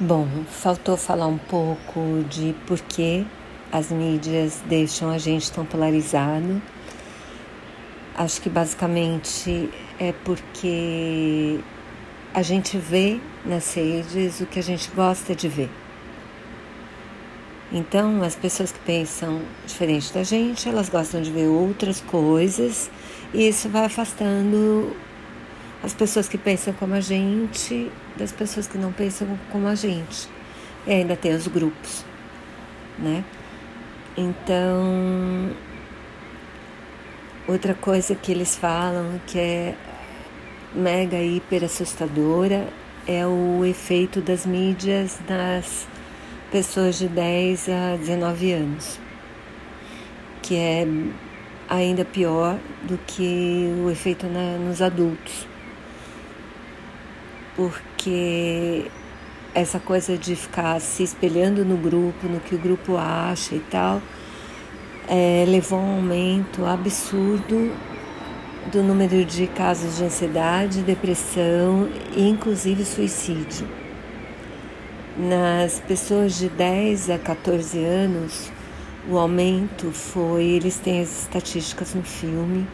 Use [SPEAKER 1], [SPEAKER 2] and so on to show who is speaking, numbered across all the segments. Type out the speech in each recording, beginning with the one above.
[SPEAKER 1] Bom, faltou falar um pouco de por que as mídias deixam a gente tão polarizado. Acho que basicamente é porque a gente vê nas redes o que a gente gosta de ver. Então, as pessoas que pensam diferente da gente, elas gostam de ver outras coisas e isso vai afastando as pessoas que pensam como a gente das pessoas que não pensam como a gente. E ainda tem os grupos, né? Então, outra coisa que eles falam que é mega hiper assustadora é o efeito das mídias nas pessoas de 10 a 19 anos, que é ainda pior do que o efeito na, nos adultos porque essa coisa de ficar se espelhando no grupo, no que o grupo acha e tal, é, levou a um aumento absurdo do número de casos de ansiedade, depressão e inclusive suicídio. Nas pessoas de 10 a 14 anos, o aumento foi, eles têm as estatísticas no filme,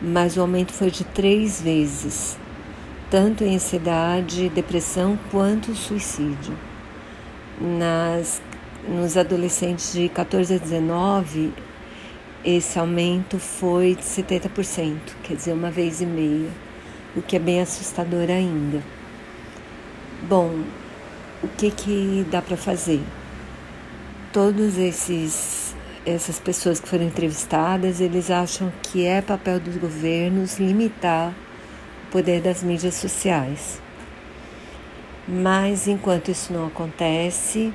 [SPEAKER 1] mas o aumento foi de três vezes tanto em ansiedade, depressão quanto suicídio. Nas, nos adolescentes de 14 a 19, esse aumento foi de 70%, quer dizer, uma vez e meia, o que é bem assustador ainda. Bom, o que, que dá para fazer? Todos esses essas pessoas que foram entrevistadas, eles acham que é papel dos governos limitar poder das mídias sociais. Mas enquanto isso não acontece,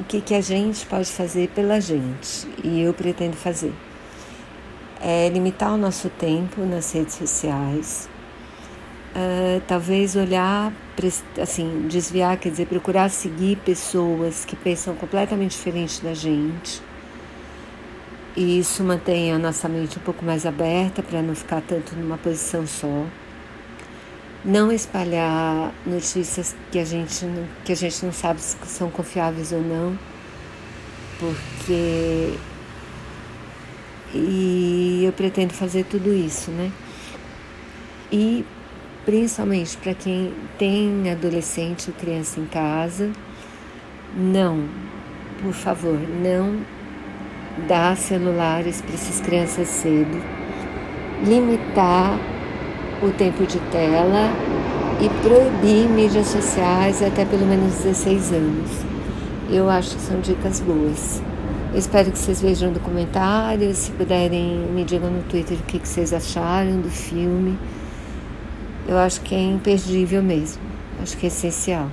[SPEAKER 1] o que, que a gente pode fazer pela gente? E eu pretendo fazer. É limitar o nosso tempo nas redes sociais, uh, talvez olhar, assim, desviar, quer dizer, procurar seguir pessoas que pensam completamente diferente da gente. E isso mantém a nossa mente um pouco mais aberta para não ficar tanto numa posição só não espalhar notícias que a gente não, que a gente não sabe se são confiáveis ou não, porque e eu pretendo fazer tudo isso, né? E principalmente para quem tem adolescente ou criança em casa, não, por favor, não dá celulares para essas crianças cedo, limitar o tempo de tela e proibir mídias sociais até pelo menos 16 anos. Eu acho que são dicas boas. Eu espero que vocês vejam documentários, se puderem me digam no Twitter o que, que vocês acharam do filme. Eu acho que é imperdível mesmo, acho que é essencial.